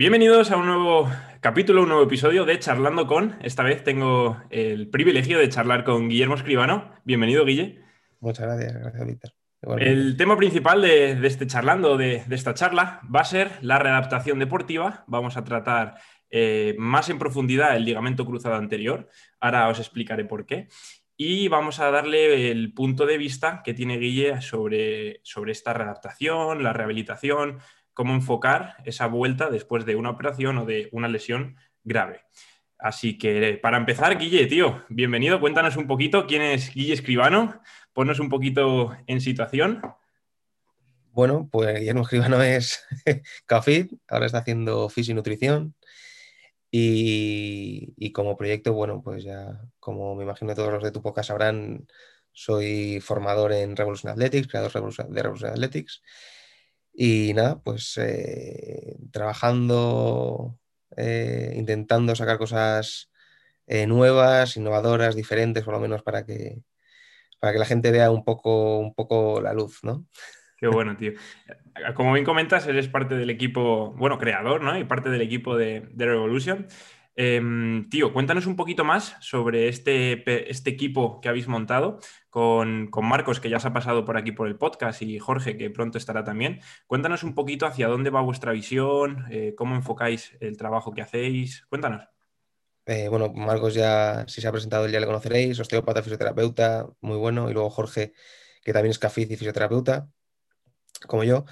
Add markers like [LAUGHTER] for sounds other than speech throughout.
Bienvenidos a un nuevo capítulo, un nuevo episodio de Charlando con. Esta vez tengo el privilegio de charlar con Guillermo Escribano. Bienvenido, Guille. Muchas gracias, gracias, Víctor. El tema principal de, este charlando, de, esta charla, va a ser la readaptación deportiva. Vamos a tratar eh, más en profundidad el ligamento cruzado anterior. Ahora os explicaré por qué. Y vamos a darle el punto de vista que tiene Guille sobre, sobre esta readaptación, la rehabilitación, cómo enfocar esa vuelta después de una operación o de una lesión grave. Así que para empezar, Guille, tío, bienvenido. Cuéntanos un poquito quién es Guille Escribano. Ponnos un poquito en situación. Bueno, pues Guillermo Escribano es [LAUGHS] CAFID, ahora está haciendo Fisi Nutrición. Y, como proyecto, bueno, pues ya, como me imagino todos los de tu poca sabrán, soy formador en Revolution Athletics, creador de Revolution Athletics. Y nada, pues eh, trabajando, eh, intentando sacar cosas eh, nuevas, innovadoras, diferentes, por lo menos para que, para que la gente vea un poco, un poco la luz, ¿no? Qué bueno, tío. Como bien comentas, eres parte del equipo, bueno, creador, ¿no? Y parte del equipo de, de Revolution. Em, tío, cuéntanos un poquito más sobre este, este equipo que habéis montado con, Marcos, que ya se ha pasado por aquí por el podcast, y Jorge, que pronto estará también. Cuéntanos un poquito hacia dónde va vuestra visión, eh, cómo enfocáis el trabajo que hacéis. Cuéntanos. Eh, bueno, Marcos ya, si se ha presentado, ya le conoceréis, osteópata, fisioterapeuta, muy bueno, y luego Jorge, que también es cafiz y fisioterapeuta, como yo.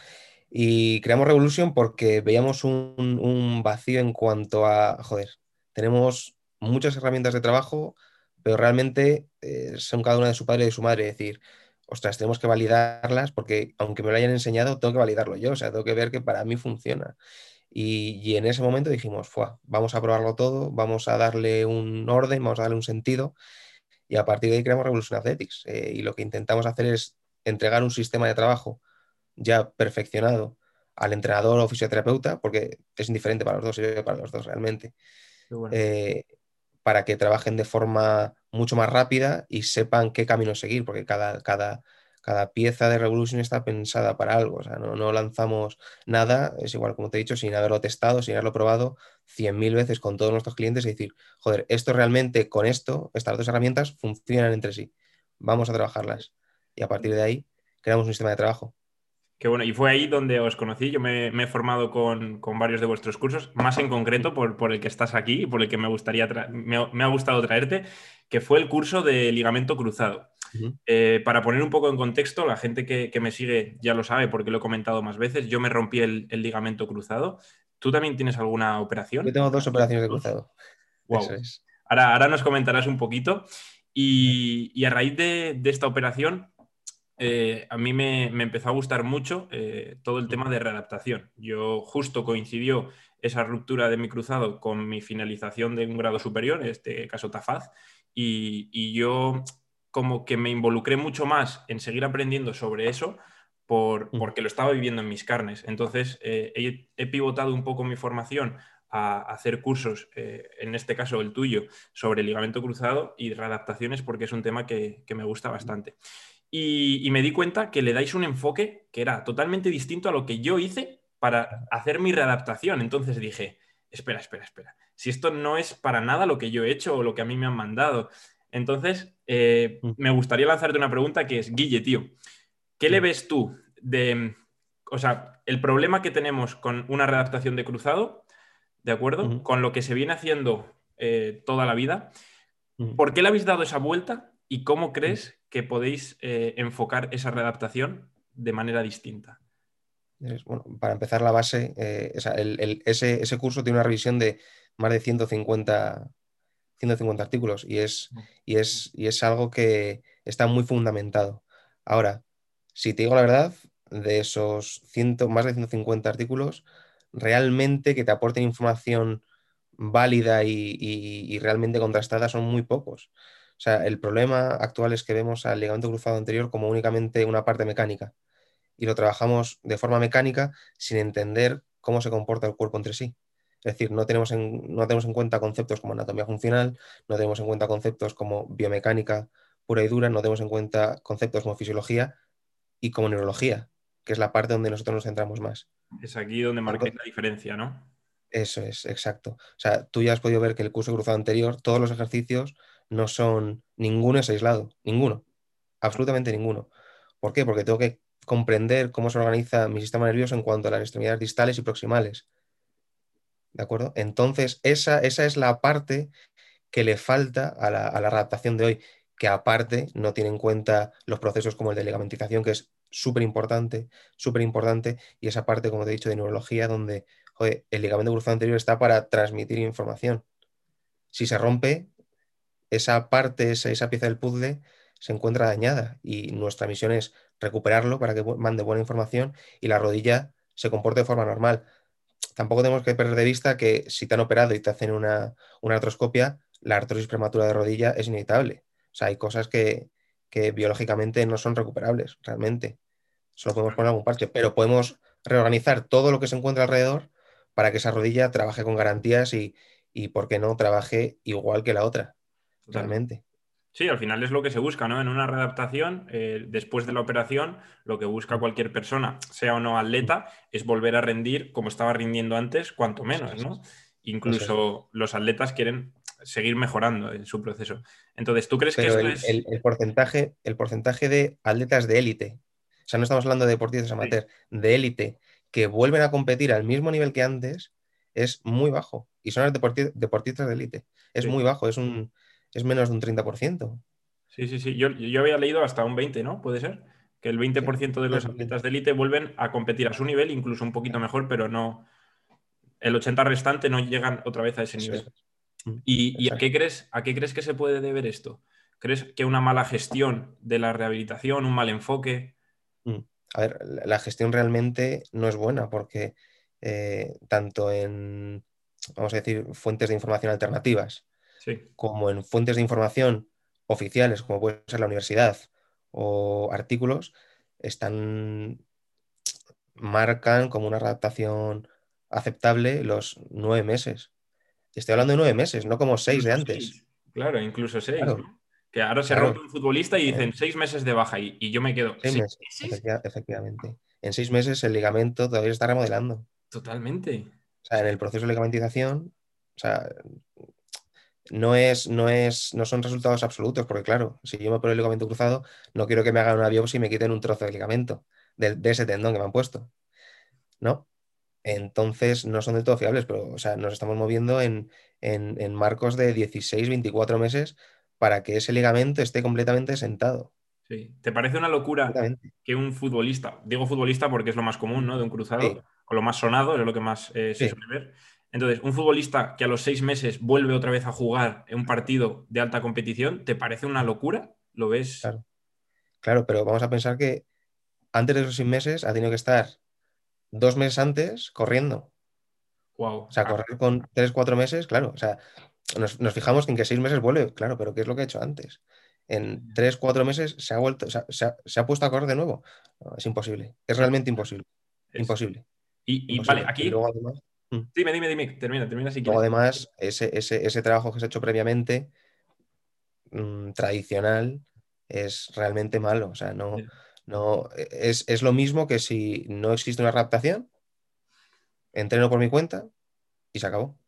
Y creamos Revolution porque veíamos un, un vacío en cuanto a, joder, tenemos muchas herramientas de trabajo, pero realmente eh, son cada una de su padre y de su madre. Es decir, ostras, tenemos que validarlas porque aunque me lo hayan enseñado, tengo que validarlo yo, o sea, tengo que ver que para mí funciona. Y, en ese momento dijimos, vamos a probarlo todo, vamos a darle un orden, vamos a darle un sentido, y a partir de ahí creamos Revolution Athletics. Eh, y lo que intentamos hacer es entregar un sistema de trabajo ya perfeccionado al entrenador o fisioterapeuta, porque es indiferente para los dos, sirve para los dos realmente. Eh, para que trabajen de forma mucho más rápida y sepan qué camino seguir, porque cada, cada, cada pieza de Revolution está pensada para algo. O sea, no, lanzamos nada, es igual como te he dicho, sin haberlo testado, sin haberlo probado 100.000 veces con todos nuestros clientes y decir, joder, esto realmente con esto, estas dos herramientas funcionan entre sí. Vamos a trabajarlas. Y a partir de ahí creamos un sistema de trabajo. Qué bueno, y fue ahí donde os conocí. Yo me, he formado con, varios de vuestros cursos, más en concreto por, el que estás aquí y por el que me, gustaría me, ha gustado traerte, que fue el curso de ligamento cruzado. Eh, para poner un poco en contexto, la gente que, me sigue ya lo sabe porque lo he comentado más veces, yo me rompí el, ligamento cruzado. ¿Tú también tienes alguna operación? Yo tengo dos operaciones de cruzado. ahora, ahora nos comentarás un poquito. Y, a raíz de esta operación, eh, a mí me, empezó a gustar mucho eh, todo el tema de readaptación. Yo justo coincidió esa ruptura de mi cruzado con mi finalización de un grado superior, en este caso TAFAZ, y, yo como que me involucré mucho más en seguir aprendiendo sobre eso por, porque lo estaba viviendo en mis carnes. Entonces eh, he, pivotado un poco mi formación a hacer cursos, en este caso el tuyo, sobre ligamento cruzado y readaptaciones porque es un tema que me gusta bastante. Y, me di cuenta que le dais un enfoque que era totalmente distinto a lo que yo hice para hacer mi readaptación. Entonces dije, espera, espera, espera. Si esto no es para nada lo que yo he hecho o lo que a mí me han mandado. Entonces, eh, mm. me gustaría lanzarte una pregunta que es, Guille, tío, ¿qué le mm. ves tú de, o sea, el problema que tenemos con una readaptación de cruzado, ¿de acuerdo? Con lo que se viene haciendo eh, toda la vida. ¿Por qué le habéis dado esa vuelta y cómo crees que podéis eh, enfocar esa readaptación de manera distinta? Bueno, para empezar la base, eh, ese, curso tiene una revisión de más de 150, 150 artículos y es, y, es, y es algo que está muy fundamentado. Ahora, si te digo la verdad, de esos más de 150 artículos, realmente que te aporten información válida y realmente contrastada son muy pocos. O sea, el problema actual es que vemos al ligamento cruzado anterior como únicamente una parte mecánica y lo trabajamos de forma mecánica sin entender cómo se comporta el cuerpo entre sí. Es decir, no tenemos en, no tenemos en cuenta conceptos como anatomía funcional, no tenemos en cuenta conceptos como biomecánica pura y dura, no tenemos en cuenta conceptos como fisiología y como neurología, que es la parte donde nosotros nos centramos más. Es aquí donde marca la diferencia, ¿no? Eso es, exacto. O sea, tú ya has podido ver que el curso cruzado anterior, todos los ejercicios no son, ninguno es aislado, ninguno, absolutamente ninguno. ¿Por qué? Porque tengo que comprender cómo se organiza mi sistema nervioso en cuanto a las extremidades distales y proximales. ¿De acuerdo? Entonces, esa, esa es la parte que le falta a la, a la adaptación de hoy, que aparte no tiene en cuenta los procesos como el de ligamentización, que es súper importante, súper importante, y esa parte, como te he dicho, de neurología, donde el ligamento cruzado anterior está para transmitir información. Si se rompe, esa parte, esa, esa pieza del puzzle se encuentra dañada y nuestra misión es recuperarlo para que mande buena información y la rodilla se comporte de forma normal. Tampoco tenemos que perder de vista que si te han operado y te hacen una, una artroscopia, la artrosis prematura de rodilla es inevitable. O sea, hay cosas que, que biológicamente no son recuperables realmente. Solo podemos poner algún parche, pero podemos reorganizar todo lo que se encuentra alrededor para que esa rodilla trabaje con garantías y, y ¿por qué no?, trabaje igual que la otra, realmente. Sí, al final es lo que se busca, ¿no? En una readaptación, eh, después de la operación, lo que busca cualquier persona, sea o no atleta, es volver a rendir como estaba rindiendo antes, cuanto menos, ¿no? Incluso los atletas quieren seguir mejorando en su proceso. Entonces, ¿tú crees que esto el, es...? El, porcentaje, el porcentaje de atletas de élite, o sea, no estamos hablando de deportistas amateur, de élite, que vuelven a competir al mismo nivel que antes, es muy bajo. Y son deportistas de élite. Es muy bajo, es, un, es menos de un 30%. Sí, sí, sí. Yo, yo había leído hasta un 20, ¿no? ¿Puede ser? Que el 20% de los atletas de élite vuelven a competir a su nivel, incluso un poquito mejor, pero no... El 80 restante no llegan otra vez a ese nivel. Mm, ¿Y, a, qué crees, a qué crees que se puede deber esto? ¿Crees que una mala gestión de la rehabilitación, un mal enfoque? Mm. A ver, la gestión realmente no es buena porque eh, tanto en, vamos a decir, fuentes de información alternativas como en fuentes de información oficiales, como puede ser la universidad o artículos, están marcan como una adaptación aceptable los nueve meses. Estoy hablando de nueve meses, no como seis de antes. Claro, incluso seis. Que ahora se rompe un futbolista y dicen seis meses de baja y, yo me quedo. Seis, meses, efectivamente. En seis meses el ligamento todavía está remodelando. Totalmente. O sea, en el proceso de ligamentización, o sea, no es, no es, no son resultados absolutos, porque claro, si yo me pongo el ligamento cruzado, no quiero que me hagan una biopsia y me quiten un trozo de ligamento de, de ese tendón que me han puesto. ¿No? Entonces no son del todo fiables, pero o sea, nos estamos moviendo en, marcos de 16, 24 meses para que ese ligamento esté completamente sentado. Sí. ¿Te parece una locura que un futbolista, digo futbolista porque es lo más común, ¿no? De un cruzado, o lo más sonado, es lo que más eh, se suele ver. Entonces, un futbolista que a los seis meses vuelve otra vez a jugar en un partido de alta competición, ¿te parece una locura? ¿Lo ves? Claro, claro pero vamos a pensar que antes de esos seis meses ha tenido que estar dos meses antes corriendo. Wow. O sea, correr con tres, cuatro meses, claro. O sea, nos, fijamos en que seis meses vuelve, claro, pero ¿qué es lo que ha hecho antes? En tres, cuatro meses se ha vuelto, se ha, puesto a correr de nuevo. es imposible. Es realmente imposible. Imposible. Y, vale, aquí. Mm. Dime, dime, dime, termina, termina si quieres. además, ese, ese, trabajo que se ha hecho previamente, mm, tradicional, es realmente malo. O sea, no, no, e, es, lo mismo que si no existe una adaptación, entreno por mi cuenta y se acabó.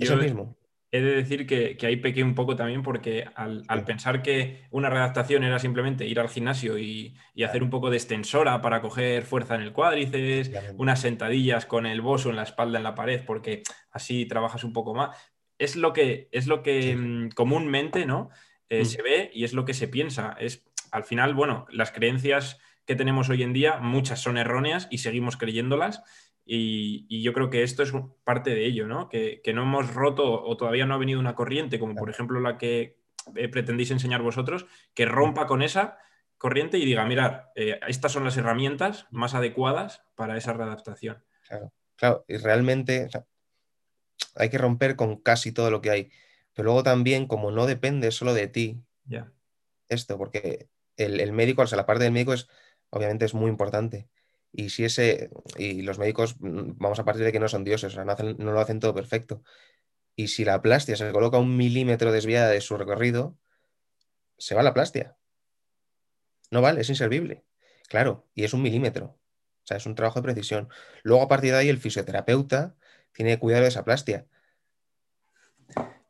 es lo mismo. He de decir que, ahí pequé un poco también porque al, pensar que una redactación era simplemente ir al gimnasio y, hacer un poco de extensora para coger fuerza en el cuádriceps, unas sentadillas con el boso en la espalda en la pared, porque así trabajas un poco más. Es lo que, es lo que mm, comúnmente ¿no? Eh, mm. se ve y es lo que se piensa. Es al final, bueno, las creencias que tenemos hoy en día, muchas son erróneas y seguimos creyéndolas. Y, yo creo que esto es parte de ello, ¿no? Que, no hemos roto o todavía no ha venido una corriente, como por ejemplo la que eh, pretendéis enseñar vosotros, que rompa con esa corriente y diga, mirad, eh, estas son las herramientas más adecuadas para esa readaptación. Claro, claro, y realmente hay que romper con casi todo lo que hay. Pero luego también, como no depende solo de ti, esto, porque el, médico, o sea, la parte del médico es, obviamente es muy importante. Y si ese, y los médicos, mm, vamos a partir de que no son dioses, o sea, no, lo hacen todo perfecto. Y si la plastia se coloca un milímetro desviada de su recorrido, se va la plastia. No vale, es inservible. Claro, y es un milímetro. O sea, es un trabajo de precisión. Luego, a partir de ahí, el fisioterapeuta tiene cuidado de esa plastia.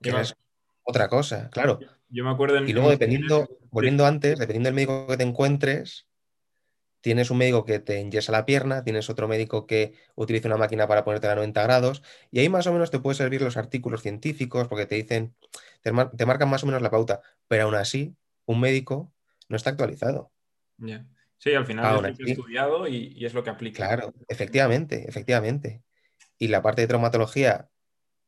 Que es otra cosa, claro. Yo me acuerdo en. Y luego, en- dependiendo, volviendo antes, dependiendo del médico que te encuentres, tienes un médico que te enyesa la pierna, tienes otro médico que utiliza una máquina para ponerte a 90 grados, y ahí más o menos te pueden servir los artículos científicos porque te dicen, te, mar- te marcan más o menos la pauta, pero aún así, un médico no está actualizado. Sí, al final es lo que he estudiado y, y es lo que aplica. Claro, efectivamente, efectivamente. Y la parte de traumatología,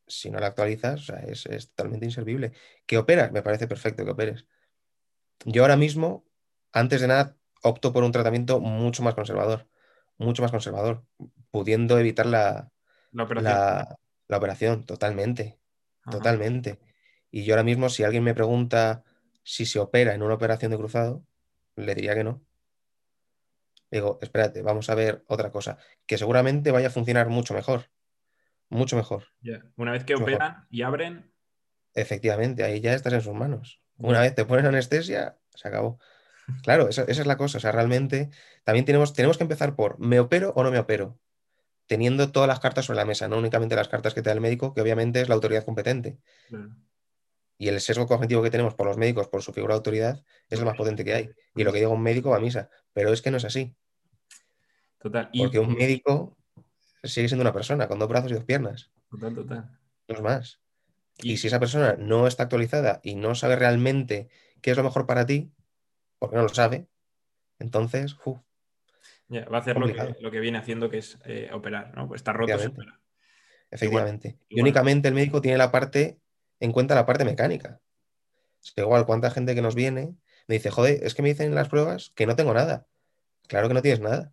si no la actualizas, o sea, es, es totalmente inservible. ¿Que operas? Me parece perfecto que operes. Yo ahora mismo, antes de nada, opto por un tratamiento mucho más conservador, mucho más conservador, pudiendo evitar la, La operación. la, la operación totalmente, Ajá. totalmente. Y yo ahora mismo, si alguien me pregunta si se opera en una operación de cruzado, le diría que no. Digo, espérate, vamos a ver otra cosa, que seguramente vaya a funcionar mucho mejor, mucho mejor. Una vez que Mejor. operan y abren, Efectivamente, ahí ya estás en sus manos. Una vez te ponen anestesia, se acabó. Claro, esa, esa es la cosa. O sea, realmente también tenemos, tenemos que empezar por ¿me opero o no me opero? Teniendo todas las cartas sobre la mesa, no únicamente las cartas que te da el médico, que obviamente es la autoridad competente. claro. Y el sesgo cognitivo que tenemos por los médicos, por su figura de autoridad, es el más potente que hay. Y lo que diga un médico va a misa. Pero es que no es así. Total. Y, Porque un médico sigue siendo una persona con dos brazos y dos piernas, total, total. no es más. Y, Y si esa persona no está actualizada y no sabe realmente qué es lo mejor para ti, porque no lo sabe, entonces, va a hacer lo que, complicado. lo que viene haciendo, que es eh, operar, ¿no? Pues está roto, Efectivamente. opera. efectivamente. Y igual. únicamente el médico tiene la parte, en cuenta la parte mecánica. Es que igual, cuánta gente que nos viene me dice, joder, es que me dicen en las pruebas que no tengo nada. Claro que no tienes nada.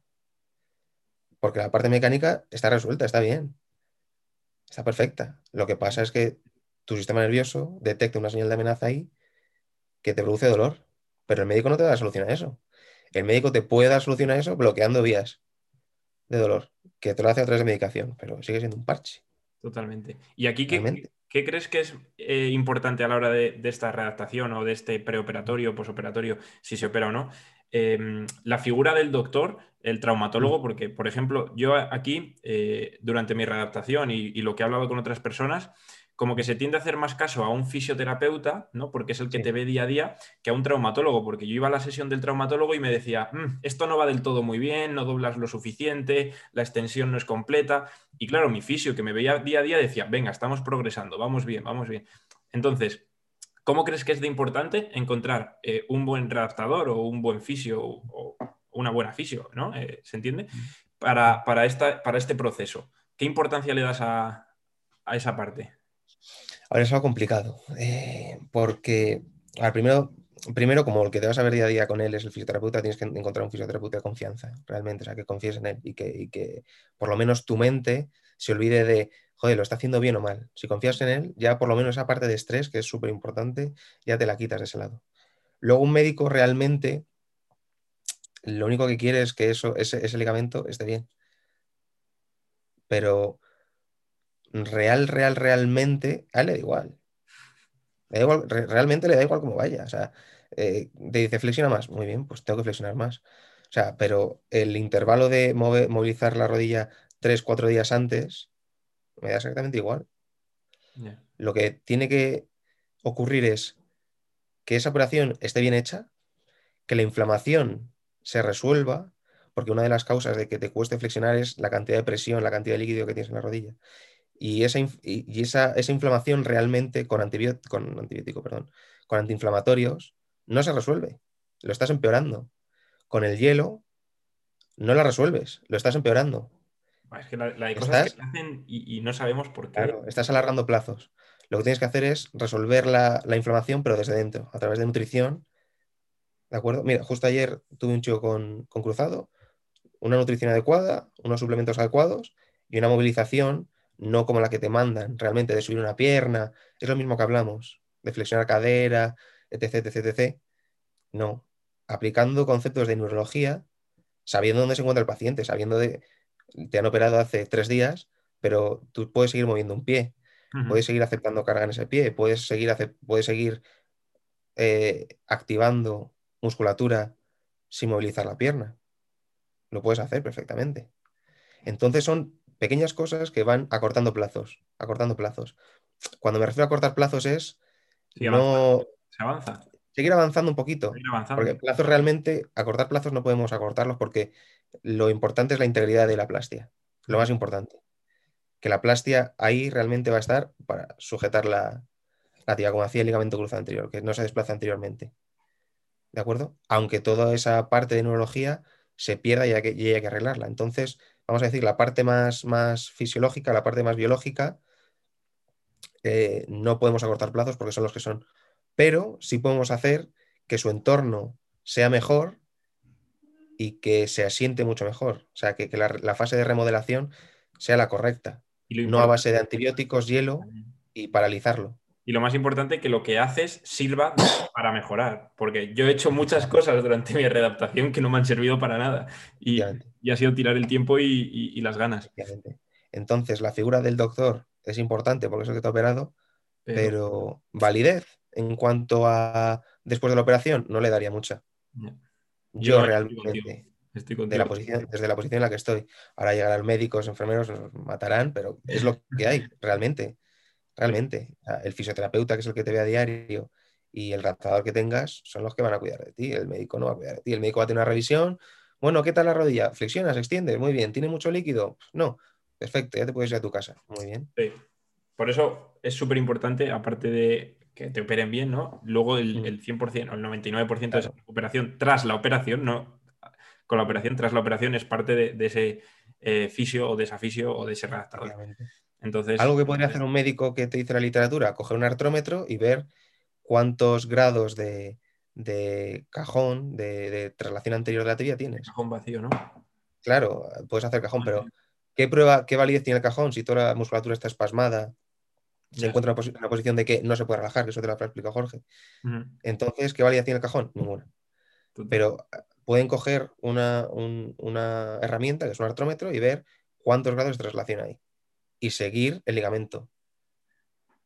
Porque la parte mecánica está resuelta, está bien. Está perfecta. Lo que pasa es que tu sistema nervioso detecta una señal de amenaza ahí que te produce dolor. Pero el médico no te da solución a eso. El médico te puede dar solución a eso bloqueando vías de dolor, que te lo hace a través de medicación, pero sigue siendo un parche. Totalmente. ¿Y aquí qué, qué crees que es eh, importante a la hora de, de esta redactación o de este preoperatorio posoperatorio, si se opera o no? Eh, la figura del doctor, el traumatólogo, porque, por ejemplo, yo aquí, eh, durante mi redactación y, y lo que he hablado con otras personas, como que se tiende a hacer más caso a un fisioterapeuta, ¿no? Porque es el que Sí. te ve día a día, que a un traumatólogo, porque yo iba a la sesión del traumatólogo y me decía, "Mm, esto no va del todo muy bien, no doblas lo suficiente, la extensión no es completa. Y claro, mi fisio que me veía día a día decía, venga, estamos progresando, vamos bien, vamos bien. Entonces, ¿cómo crees que es de importante encontrar eh, un buen redactador o un buen fisio o una buena fisio, ¿no? Eh, ¿Se entiende? Para, para, esta, para este proceso. ¿Qué importancia le das a, a esa parte? Ahora es algo complicado, eh, porque, a ver, primero, primero, como el que te vas a ver día a día con él es el fisioterapeuta, tienes que encontrar un fisioterapeuta de confianza, realmente, o sea, que confíes en él y que, y que por lo menos tu mente se olvide de, joder, lo está haciendo bien o mal. Si confías en él, ya por lo menos esa parte de estrés, que es súper importante, ya te la quitas de ese lado. Luego, un médico realmente lo único que quiere es que eso, ese ligamento esté bien. Pero real, real, realmente, a él le da igual. Le da igual re- realmente le da igual cómo vaya. O sea, eh, te dice flexiona más. Muy bien, pues tengo que flexionar más. O sea, pero el intervalo de move- movilizar la rodilla tres, cuatro días antes me da exactamente igual. Lo que tiene que ocurrir es que esa operación esté bien hecha, que la inflamación se resuelva, porque una de las causas de que te cueste flexionar es la cantidad de presión, la cantidad de líquido que tienes en la rodilla. Y esa, y esa, esa inflamación realmente con, antibió- con antibiótico, perdón, con antiinflamatorios no se resuelve, lo estás empeorando. Con el hielo no la resuelves, lo estás empeorando. Es que la, la de cosas Estás- hacen y, y no sabemos por qué. Claro, estás alargando plazos. Lo que tienes que hacer es resolver la, la inflamación, pero desde dentro, a través de nutrición. ¿De acuerdo? Mira, justo ayer tuve un chico con, con cruzado, una nutrición adecuada, unos suplementos adecuados y una movilización no como la que te mandan, realmente de subir una pierna. Es lo mismo que hablamos, de flexionar cadera, etc, etc, etc. No, aplicando conceptos de neurología, sabiendo dónde se encuentra el paciente, sabiendo de, te han operado hace tres días, pero tú puedes seguir moviendo un pie, puedes seguir aceptando carga en ese pie, puedes seguir, puedes seguir eh, activando musculatura sin movilizar la pierna. Lo puedes hacer perfectamente. Entonces son pequeñas cosas que van acortando plazos, acortando plazos. Cuando me refiero a cortar plazos es Sí, no Se avanza. seguir avanzando un poquito. seguir avanzando. Porque plazos realmente, acortar plazos no podemos acortarlos porque lo importante es la integridad de la plastia. Lo más importante. Que la plastia ahí realmente va a estar para sujetar la, la tibia, como hacía el ligamento cruzado anterior, que no se desplaza anteriormente. ¿De acuerdo? Aunque toda esa parte de neurología se pierda y hay que, y hay que arreglarla. Entonces, vamos a decir, la parte más, más fisiológica, la parte más biológica, eh, no podemos acortar plazos porque son los que son. Pero sí podemos hacer que su entorno sea mejor y que se asiente mucho mejor. O sea, que, que la, la fase de remodelación sea la correcta. Y No a base de antibióticos, hielo y paralizarlo. Y lo más importante, que lo que haces sirva para mejorar. Porque yo he hecho muchas cosas durante mi readaptación que no me han servido para nada. Y, y ha sido tirar el tiempo y, y- y las ganas. Entonces, la figura del doctor es importante porque es el que te ha operado, Pero, pero validez en cuanto a después de la operación no le daría mucha. Yo realmente, contigo, estoy de la posición, desde la posición en la que estoy, ahora llegarán médicos, enfermeros, nos matarán, pero es lo que hay, [LAUGHS] realmente. Realmente. El fisioterapeuta, que es el que te ve a diario, y el adaptador que tengas son los que van a cuidar de ti. El médico no va a cuidar de ti. El médico va a tener una revisión. Bueno, ¿qué tal la rodilla? ¿Flexionas? ¿Extiendes? Muy bien. ¿Tiene mucho líquido? No. Perfecto, ya te puedes ir a tu casa. Muy bien. Sí. Por eso es súper importante, aparte de que te operen bien, ¿no? Luego el, Mm. el 100% o el 99% de esa recuperación tras la operación, no con la operación, tras la operación es parte de, de ese eh, fisio o de esa fisio o de ese redactador. Entonces, Algo que podría hacer un médico que te dice la literatura, coger un artrómetro y ver cuántos grados de, de cajón, de, de traslación anterior de la tibia tienes. cajón vacío, ¿no? Claro, puedes hacer cajón, pero ¿qué prueba, qué validez tiene el cajón si toda la musculatura está espasmada? Se encuentra en una posición de que no se puede relajar, que eso te lo ha explicado Jorge. Entonces, ¿qué validez tiene el cajón? Ninguna. Pero eh, pueden coger una, un- una herramienta, que es un artrómetro, y ver cuántos grados de traslación hay. Y seguir el ligamento.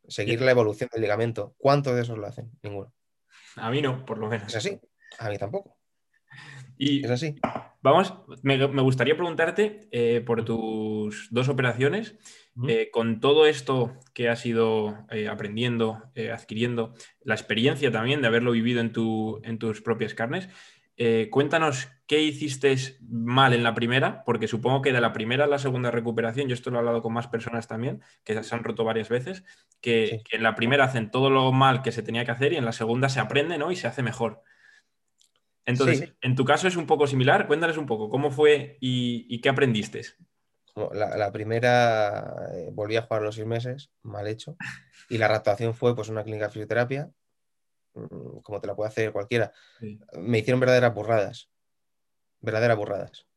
Seguir la evolución del ligamento. ¿Cuántos de esos lo hacen? Ninguno. A mí no, por lo menos. ¿Es así? A mí tampoco. Y Es así. vamos, me, me gustaría preguntarte eh, por tus dos operaciones, eh, con todo esto que has ido eh, aprendiendo, adquiriendo, la experiencia también de haberlo vivido en, tu, en tus propias carnes, eh, cuéntanos qué hiciste mal en la primera, porque supongo que de la primera a la segunda recuperación, yo esto lo he hablado con más personas también, que se han roto varias veces, que, Sí. que en la primera hacen todo lo mal que se tenía que hacer y en la segunda se aprende ¿no? y se hace mejor. Entonces, Sí. en tu caso es un poco similar, cuéntales un poco cómo fue y, y qué aprendiste. La, la primera eh, volví a jugar los seis meses, mal hecho. Y la adaptación fue pues una clínica de fisioterapia, como te la puede hacer cualquiera. Sí. Me hicieron verdaderas burradas. Verdaderas burradas.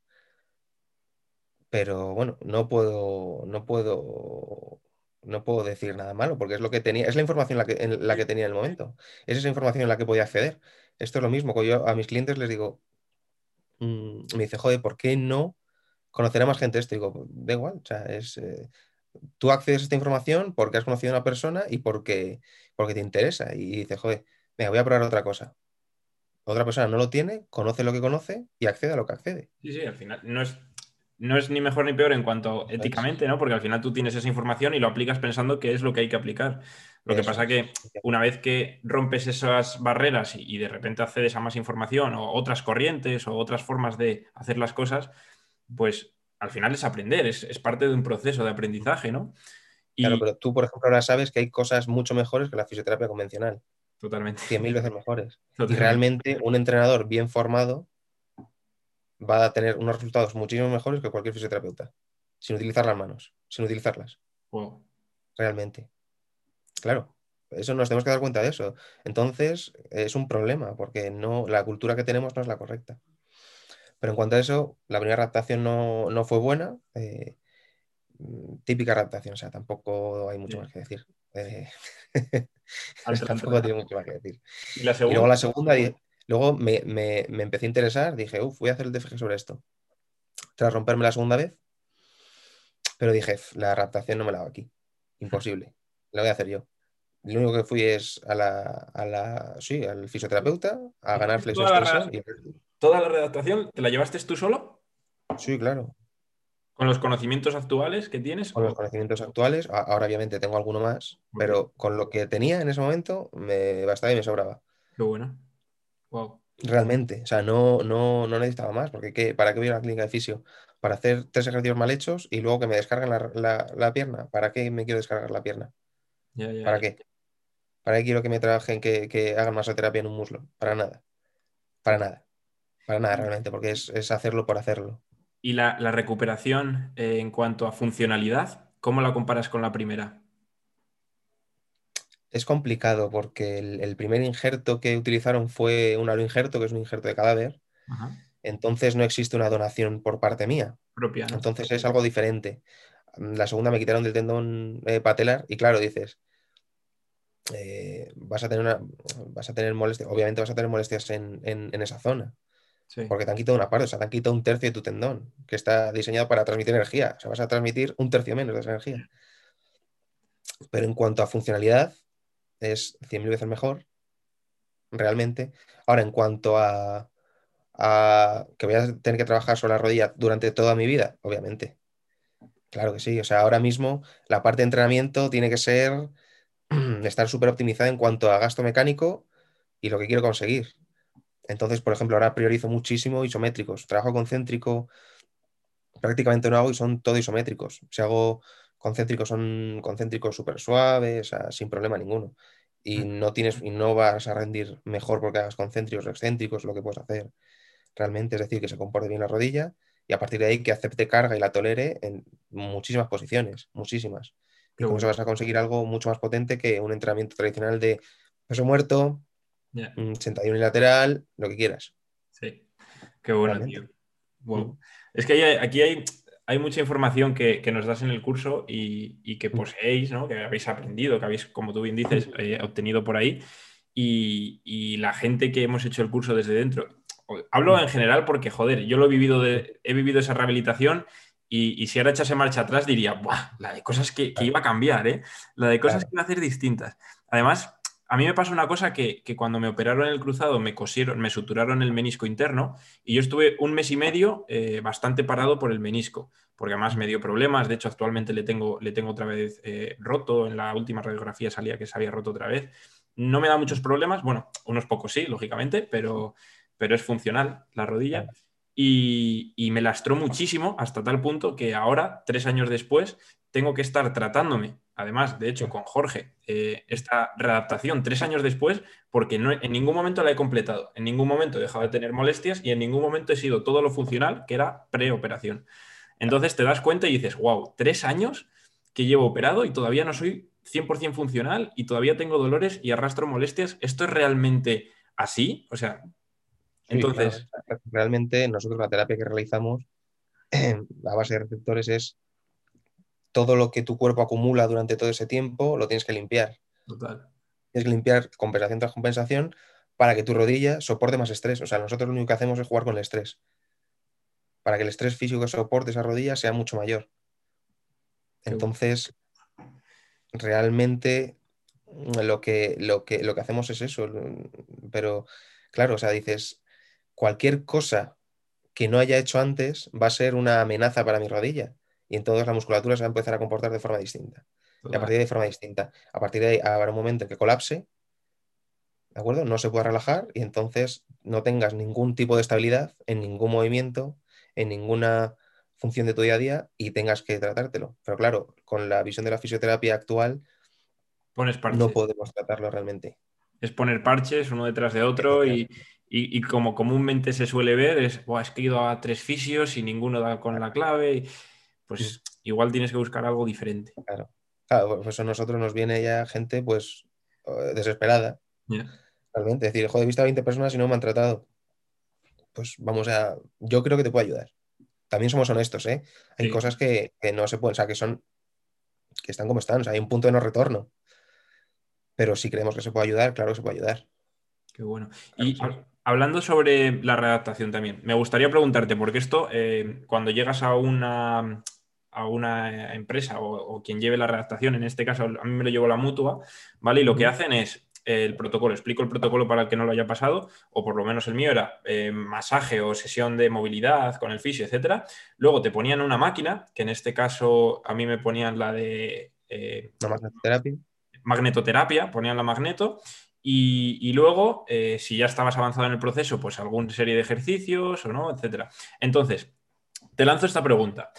Pero bueno, no puedo, no puedo, no puedo decir nada malo, porque es lo que tenía, es la información la que, en la que tenía en el momento. Es esa información en la que podía acceder. Esto es lo mismo, yo a mis clientes les digo, mm, me dice, joder, ¿por qué no conocer a más gente esto? Digo, da igual, o sea, es, eh, tú accedes a esta información porque has conocido a una persona y porque, porque te interesa. Y dices, joder, venga, voy a probar otra cosa. Otra persona no lo tiene, conoce lo que conoce y accede a lo que accede. Sí, sí, al final no es, no es ni mejor ni peor en cuanto éticamente, ¿no? Porque al final tú tienes esa información y lo aplicas pensando que es lo que hay que aplicar. Lo que pasa es. que una vez que rompes esas barreras y, y de repente accedes a más información o otras corrientes o otras formas de hacer las cosas, pues al final es aprender, es, es parte de un proceso de aprendizaje, ¿no? Y Claro, pero tú, por ejemplo, ahora sabes que hay cosas mucho mejores que la fisioterapia convencional, totalmente. 100.000 veces mejores. [LAUGHS] Y realmente un entrenador bien formado va a tener unos resultados muchísimo mejores que cualquier fisioterapeuta, sin utilizar las manos, sin utilizarlas, Wow. realmente. Claro, eso nos tenemos que dar cuenta de eso. Entonces, es un problema, porque no, la cultura que tenemos no es la correcta. Pero en cuanto a eso, la primera adaptación no, no fue buena. eh, mm, típica adaptación, o sea, tampoco hay mucho Sí. más que decir. Eh, [LAUGHS] [LAUGHS] Altra, tampoco altra. tiene mucho más que decir. Y la Y segunda, luego la segunda, luego me, me- me empecé a interesar, dije, uff, voy a hacer el DFG sobre esto. Tras romperme la segunda vez, pero dije, "F, la adaptación no me la hago aquí. Imposible. La voy a hacer yo. Lo único que fui es a la, a la sí, al fisioterapeuta, a ganar flexión Toda la y- toda la redactación, ¿te la llevaste tú solo? Sí, claro. ¿Con los conocimientos actuales que tienes? Con los conocimientos actuales, ahora obviamente tengo alguno más, pero con lo que tenía en ese momento me bastaba y me sobraba. Qué bueno. Wow. Realmente, o sea, no, no, no necesitaba más, porque ¿para qué voy a la clínica de fisio? Para hacer tres ejercicios mal hechos y luego que me descarguen la, pierna. ¿Para qué me quiero descargar la pierna? ¿Para qué? ¿Para qué quiero que me trabajen, que, que hagan masoterapia en un muslo? Para nada. Para nada. Para nada, realmente, porque es hacerlo por hacerlo. ¿Y la, recuperación eh, en cuanto a funcionalidad, cómo la comparas con la primera? Es complicado porque el, primer injerto que utilizaron fue un injerto, que es un injerto de cadáver. Entonces no existe una donación por parte mía. Propia. Entonces es algo diferente. La segunda me quitaron del tendón eh, patelar y claro, dices, eh, vas a tener una, vas a tener molestias, obviamente vas a tener molestias en esa zona. Porque te han quitado una parte, o sea, te han quitado un tercio de tu tendón, que está diseñado para transmitir energía. O sea, vas a transmitir un tercio menos de esa energía. Pero en cuanto a funcionalidad, es 100.000 veces mejor, realmente. Ahora, en cuanto a, que voy a tener que trabajar sobre la rodilla durante toda mi vida, obviamente. Claro que sí. O sea, ahora mismo la parte de entrenamiento tiene que ser [CLEARS THROAT] estar súper optimizada en cuanto a gasto mecánico y lo que quiero conseguir. Entonces, por ejemplo, ahora priorizo muchísimo isométricos. Trabajo concéntrico, prácticamente no hago y son todo isométricos. Si hago concéntricos, son concéntricos súper suaves, sin problema ninguno. Y mm. no tienes, y no vas a rendir mejor porque hagas concéntricos o excéntricos, lo que puedes hacer realmente, es decir, que se comporte bien la rodilla y a partir de ahí que acepte carga y la tolere en muchísimas posiciones, muchísimas. Y con eso vas a conseguir algo mucho más potente que un entrenamiento tradicional de peso muerto, un sentadillo unilateral, lo que quieras. Sí, qué bueno, tío. Mm. Es que aquí hay, hay mucha información que, nos das en el curso y, que mm. poseéis, ¿no? que habéis aprendido, que habéis, como tú bien dices, mm. [LAUGHS] eh, obtenido por ahí. Y, la gente que hemos hecho el curso desde dentro, hablo en general porque, joder, yo lo he vivido, de, he vivido esa rehabilitación y, si ahora echase marcha atrás diría, Buah, la de cosas que, iba a cambiar, ¿eh? la de cosas que iba a hacer distintas. Además, a mí me pasó una cosa que, cuando me operaron el cruzado me cosieron, me suturaron el menisco interno y yo estuve un mes y medio eh, bastante parado por el menisco, porque además me dio problemas. De hecho, actualmente le tengo, le tengo otra vez eh, roto. En la última radiografía salía que se había roto otra vez. No me da muchos problemas, bueno, unos pocos sí, lógicamente, pero, pero es funcional la rodilla. Y, y, me lastró muchísimo hasta tal punto que ahora, tres años después, tengo que estar tratándome además, de hecho, con Jorge, eh, esta readaptación tres años después, porque no, en ningún momento la he completado, en ningún momento he dejado de tener molestias y en ningún momento he sido todo lo funcional que era preoperación. Entonces te das cuenta y dices, wow, tres años que llevo operado y todavía no soy 100% funcional y todavía tengo dolores y arrastro molestias. ¿Esto es realmente así? O sea, entonces... Realmente nosotros la terapia que realizamos [CLEARS THROAT] a base de receptores es todo lo que tu cuerpo acumula durante todo ese tiempo lo tienes que limpiar. Total. Tienes que limpiar compensación tras compensación para que tu rodilla soporte más estrés. O sea, nosotros lo único que hacemos es jugar con el estrés. Para que el estrés físico que soporte esa rodilla sea mucho mayor. Entonces, realmente lo que, lo, que, lo que hacemos es eso. Pero, claro, o sea, dices, cualquier cosa que no haya hecho antes va a ser una amenaza para mi rodilla y entonces la musculatura se va a empezar a comportar de forma distinta. Y a partir de, forma distinta. A partir de ahí habrá un momento en que colapse, ¿de acuerdo? No se pueda relajar y entonces no tengas ningún tipo de estabilidad en ningún movimiento, en ninguna función de tu día a día y tengas que tratártelo. Pero claro, con la visión de la fisioterapia actual, Pones no podemos tratarlo realmente. Es poner parches uno detrás de otro y, como comúnmente se suele ver, es, es que he ido a tres fisios y ninguno da con la clave. Y pues igual tienes que buscar algo diferente. Claro, claro pues a nosotros nos viene ya gente pues desesperada. Realmente, es decir, joder, he visto a 20 personas y no me han tratado. Pues vamos a, yo creo que te puedo ayudar. También somos honestos, ¿eh? Hay cosas que, no se pueden, o sea, que son, que están como están, o sea, hay un punto de no retorno. Pero si creemos que se puede ayudar, claro que se puede ayudar. Qué bueno. y hablando sobre la redactación también, me gustaría preguntarte, porque esto, eh, cuando llegas a una, a una empresa o, quien lleve la redactación, en este caso a mí me lo llevo la mutua, ¿vale? Y lo que hacen es, el protocolo. Explico el protocolo para el que no lo haya pasado, o por lo menos el mío era eh, masaje o sesión de movilidad con el fisio, etcétera. Luego te ponían una máquina, que en este caso a mí me ponían la de eh, magnetoterapia. Magnetoterapia, ponían la magneto. Y, luego, eh, si ya estabas avanzado en el proceso, pues alguna serie de ejercicios o no, etcétera. Entonces, te lanzo esta pregunta.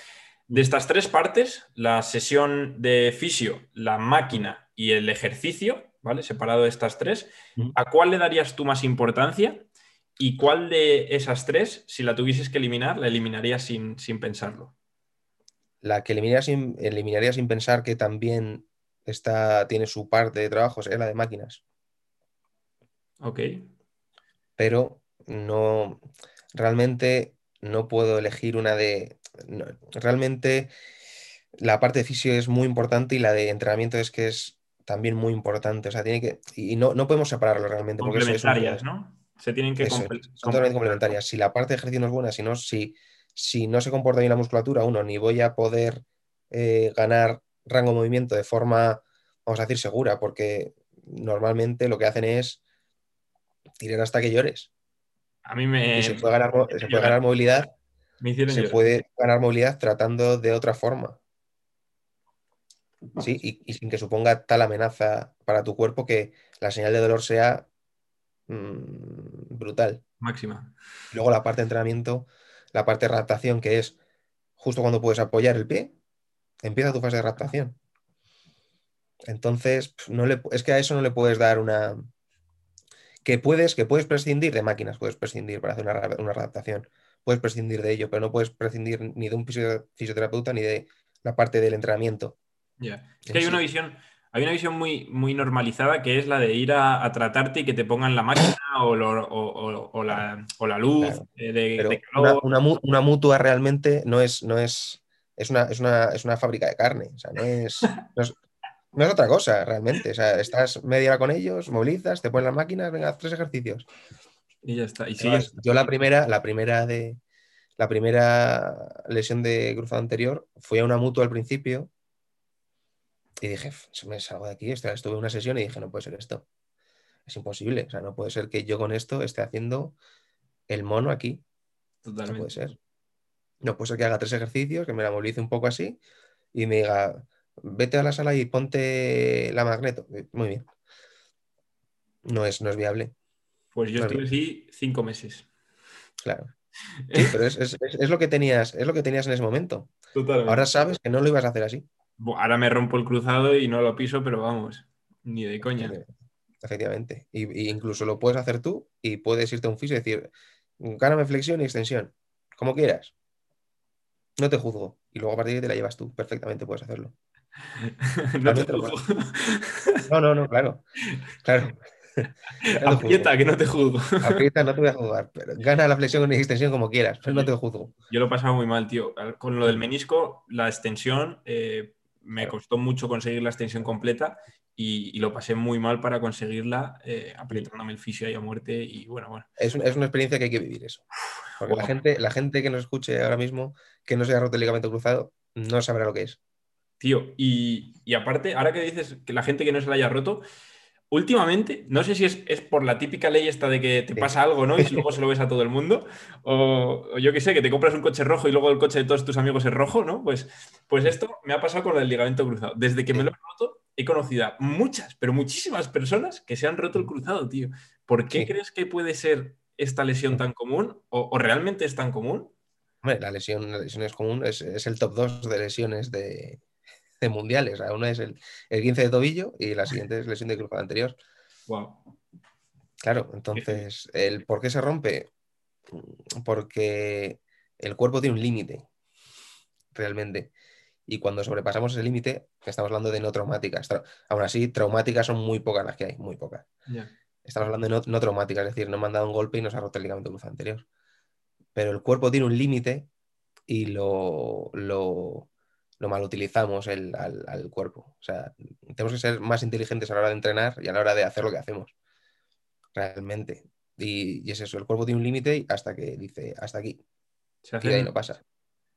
De estas tres partes, la sesión de fisio, la máquina y el ejercicio, ¿vale? Separado de estas tres, ¿a cuál le darías tú más importancia? ¿Y cuál de esas tres, si la tuvieses que eliminar, la eliminarías sin, pensarlo? La que eliminaría sin, eliminaría sin pensar que también está, tiene su parte de trabajo es la de máquinas. Ok. Pero no, realmente no puedo elegir una de... realmente la parte de fisio es muy importante y la de entrenamiento es que es también muy importante. O sea, tiene que. Y no, no podemos separarlo realmente. Complementarias, ¿no? Se tienen que son totalmente complementarias. Si la parte de ejercicio no es buena, si no, si, si no se comporta bien la musculatura, uno, ni voy a poder eh, ganar rango de movimiento de forma, vamos a decir, segura, porque normalmente lo que hacen es tirar hasta que llores. A mí me. se puede ganar, se puede ganar movilidad. Se puede ganar movilidad tratando de otra forma. Sí, y, sin que suponga tal amenaza para tu cuerpo que la señal de dolor sea mm, brutal. Máxima. Luego la parte de entrenamiento, la parte de adaptación, que es justo cuando puedes apoyar el pie, empieza tu fase de adaptación. Entonces, no le, es que a eso no le puedes dar una. Que puedes, que puedes prescindir de máquinas, puedes prescindir para hacer una, una adaptación, puedes prescindir de ello, pero no puedes prescindir ni de un fisioterapeuta ni de la parte del entrenamiento. Es que hay una visión, hay una visión muy, muy normalizada que es la de ir a, tratarte y que te pongan la máquina o, la, luz eh, de, calor. Una, mutua realmente no es, no es, es una, es una, fábrica de carne. O sea, [LAUGHS] no es, no es, otra cosa realmente. O sea, estás media hora con ellos, movilizas, te ponen las máquinas, venga, tres ejercicios. Y ya está. Y yo la primera, la primera de la primera lesión de cruzado anterior fui a una mutua al principio y dije, me salgo de aquí, estuve en una sesión y dije, no puede ser esto. Es imposible. O sea, no puede ser que yo con esto esté haciendo el mono aquí. Totalmente. No puede ser. No puede ser que haga tres ejercicios, que me la movilice un poco así y me diga, vete a la sala y ponte la magneto. Muy bien. No es, no es viable. Pues yo estuve así cinco meses. Claro. Sí, pero es, lo que tenías, es lo que tenías en ese momento. Ahora sabes que no lo ibas a hacer así. Ahora me rompo el cruzado y no lo piso, pero vamos, ni de coña. Efectivamente. Y, incluso lo puedes hacer tú y puedes irte a un fisio y decir, gáname flexión y extensión, como quieras. No te juzgo. Y luego a partir de ahí te la llevas tú. Perfectamente puedes hacerlo. [LAUGHS] no te. No, no, no, claro. Claro. [LAUGHS] [LAUGHS] Aprieta, que no te juzgo. [LAUGHS] Aprieta, no te voy a juzgar. Pero gana la flexión y extensión como quieras, pero no te juzgo. Yo lo he pasado muy mal, tío. Con lo del menisco, la extensión, eh, me costó mucho conseguir la extensión completa y, lo pasé muy mal para conseguirla, eh, apretándome el fisio ahí a muerte y bueno, bueno. Es, una experiencia que hay que vivir eso. Porque la, gente, la gente que nos escuche ahora mismo, que no se haya roto el ligamento cruzado, no sabrá lo que es. Tío, y, y aparte, ahora que dices que la gente que no se la haya roto, últimamente, no sé si es, por la típica ley esta de que te pasa algo, ¿no? [LAUGHS] Y luego se lo ves a todo el mundo, o, yo qué sé, que te compras un coche rojo y luego el coche de todos tus amigos es rojo, ¿no? Pues, pues esto me ha pasado con el ligamento cruzado. Desde que me lo he roto, he conocido a muchas, pero muchísimas personas que se han roto el cruzado, tío. ¿Por qué crees que puede ser esta lesión tan común? ¿O, realmente es tan común? Hombre, la lesión, la lesión es común, es, es el top 2 de lesiones de, de mundiales. O una es el, el 15 de tobillo y la siguiente es lesión de cruzado anterior. Wow. Claro, entonces, ¿el ¿por qué se rompe? Porque el cuerpo tiene un límite, realmente. Y cuando sobrepasamos ese límite, estamos hablando de no traumáticas. Aún así, traumáticas son muy pocas las que hay, muy pocas. Estamos hablando de no, traumáticas, es decir, no me han dado un golpe y nos ha roto el ligamento cruzado anterior. Pero el cuerpo tiene un límite y lo, lo, lo mal utilizamos el, al, cuerpo. O sea, tenemos que ser más inteligentes a la hora de entrenar y a la hora de hacer lo que hacemos. Realmente. Y, es eso, el cuerpo tiene un límite hasta que dice, hasta aquí. Se hacen, no pasa.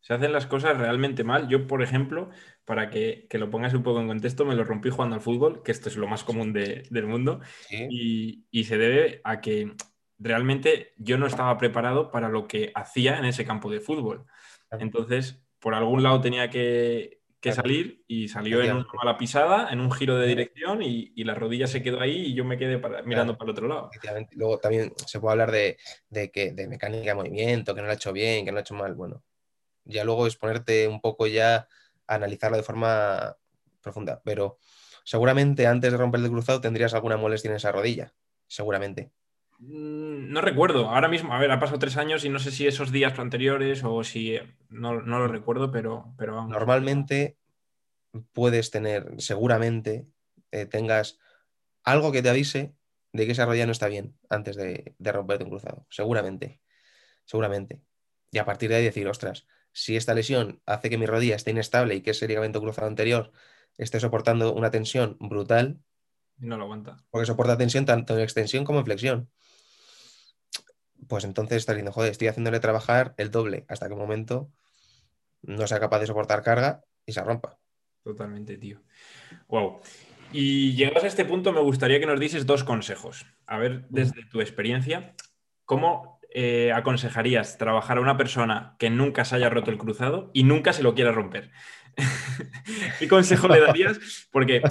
Se hacen las cosas realmente mal. Yo, por ejemplo, para que, lo pongas un poco en contexto, me lo rompí jugando al fútbol, que esto es lo más común del mundo, y, se debe a que realmente yo no estaba preparado para lo que hacía en ese campo de fútbol. Entonces, por algún lado tenía que, salir y salió en una mala pisada, en un giro de dirección y, la rodilla se quedó ahí y yo me quedé mirando para el otro lado. Luego también se puede hablar de, que, de mecánica de movimiento, que no lo ha hecho bien, que no lo ha hecho mal. Bueno, ya luego es ponerte un poco ya a analizarlo de forma profunda. Pero seguramente antes de romper el cruzado tendrías alguna molestia en esa rodilla. Seguramente. Mm, no recuerdo, ahora mismo, a ver, ha pasado tres años y no sé si esos días anteriores o si no, lo recuerdo, pero, pero Normalmente puedes tener, seguramente eh, tengas algo que te avise de que esa rodilla no está bien antes de, de romperte un cruzado. Seguramente, seguramente. Y a partir de ahí decir, ostras, si esta lesión hace que mi rodilla esté inestable y que ese ligamento cruzado anterior esté soportando una tensión brutal. No lo aguanta. Porque soporta tensión tanto en extensión como en flexión. Pues entonces está diciendo, joder, estoy haciéndole trabajar el doble hasta que un momento no sea capaz de soportar carga y se rompa. Totalmente, tío. Wow. Y llegados a este punto, me gustaría que nos dices dos consejos. A ver, desde tu experiencia, ¿cómo eh, aconsejarías trabajar a una persona que nunca se haya roto el cruzado y nunca se lo quiera romper? [LAUGHS] ¿Qué consejo le darías? Porque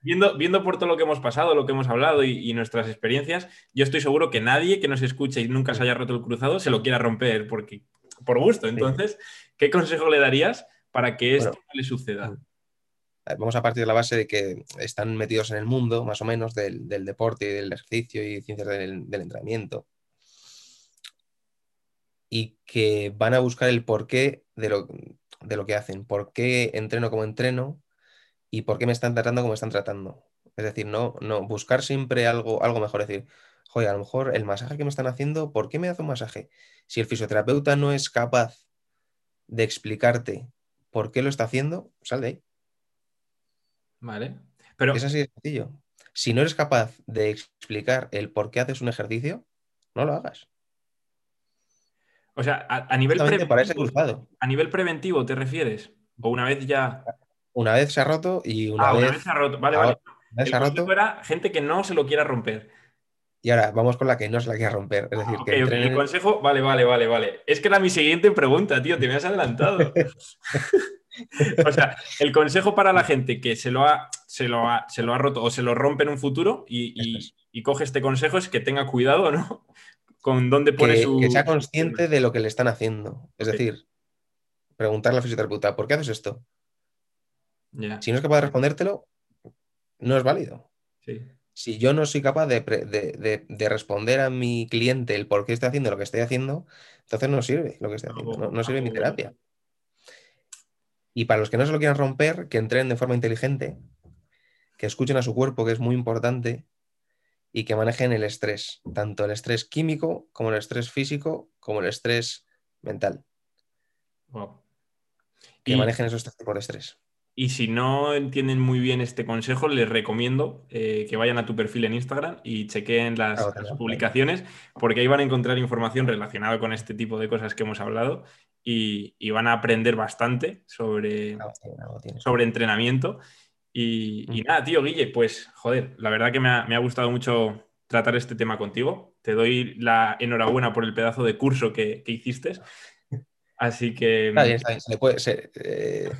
viendo, viendo por todo lo que hemos pasado, lo que hemos hablado y, nuestras experiencias, yo estoy seguro que nadie que nos escuche y nunca se haya roto el cruzado se lo quiera romper porque, por gusto. Entonces, ¿qué consejo le darías para que esto no le suceda? Vamos a partir de la base de que están metidos en el mundo, más o menos, del, deporte y del ejercicio y ciencias del entrenamiento y que van a buscar el porqué de lo, de lo que hacen, por qué entreno como entreno y por qué me están tratando como me están tratando. Es decir, no, no buscar siempre algo, algo mejor. Es decir, joder, a lo mejor el masaje que me están haciendo, ¿por qué me hace un masaje? Si el fisioterapeuta no es capaz de explicarte por qué lo está haciendo, sal de ahí. Vale. Pero... Es así de sencillo. Si no eres capaz de explicar el por qué haces un ejercicio, no lo hagas. O sea, a, nivel preventivo. ¿A nivel preventivo te refieres? ¿O una vez ya.? Una vez se ha roto y una, ah, vez... una vez se ha roto. Vale, vale. El se ha roto. era gente que no se lo quiera romper. Y ahora vamos con la que no se la quiera romper. Es decir, que el consejo, vale, vale, vale, vale. Es que era mi siguiente pregunta, tío, te me has adelantado. [LAUGHS] o sea, el consejo para la gente que se lo ha, se lo ha, se lo ha roto o se lo rompe en un futuro y, y coge este consejo es que tenga cuidado, ¿no? Con dónde pone que, su. Que sea consciente de lo que le están haciendo. Es decir, preguntarle a la fisioterapeuta, ¿por qué haces esto? Si no es capaz de respondértelo, no es válido. Si yo no soy capaz de, responder a mi cliente el por qué estoy haciendo lo que estoy haciendo, entonces no sirve lo que estoy haciendo, no, sirve mi terapia. Y para los que no se lo quieran romper, que entren de forma inteligente, que escuchen a su cuerpo, que es muy importante, y que manejen el estrés, tanto el estrés químico como el estrés físico, como el estrés mental. Que manejen esos tres tipos de estrés. Y si no entienden muy bien este consejo, les recomiendo eh, que vayan a tu perfil en Instagram y chequen las, ah, publicaciones, porque ahí van a encontrar información relacionada con este tipo de cosas que hemos hablado y, van a aprender bastante sobre, sobre entrenamiento y, nada, tío, Guille, pues joder, la verdad que me ha, gustado mucho tratar este tema contigo. Te doy la enhorabuena por el pedazo de curso que, hiciste. Así que. Está bien, está bien. Se puede, eh,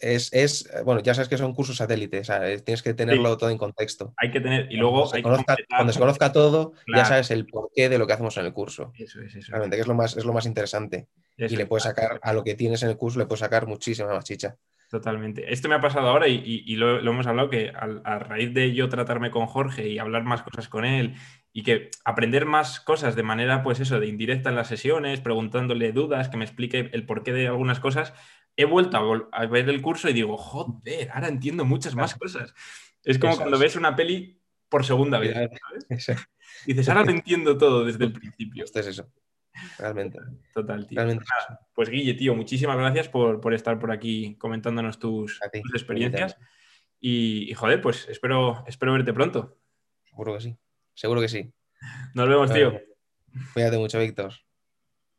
es, bueno, ya sabes que son cursos satélites, tienes que tenerlo todo en contexto. Hay que tener, y luego cuando se conozca todo, ya sabes el porqué de lo que hacemos en el curso. Eso es, eso. Realmente, que es lo más, es lo más interesante. y le puedes sacar, a lo que tienes en el curso, le puedes sacar muchísima más chicha. Totalmente. Esto me ha pasado ahora y, lo, hemos hablado que a, raíz de yo tratarme con Jorge y hablar más cosas con él y que aprender más cosas de manera, pues eso, de indirecta en las sesiones, preguntándole dudas, que me explique el porqué de algunas cosas, he vuelto a, ver el curso y digo, joder, ahora entiendo muchas más cosas. Es como cuando ves una peli por segunda vez. Dices, ahora lo entiendo todo desde el principio. Esto es eso. Realmente. Total, tío. pues Guille, tío, muchísimas gracias por, estar por aquí comentándonos tus, experiencias. Y, joder, pues espero, espero verte pronto. Seguro que sí. Seguro que sí. Nos vemos, tío. Cuídate mucho, Víctor.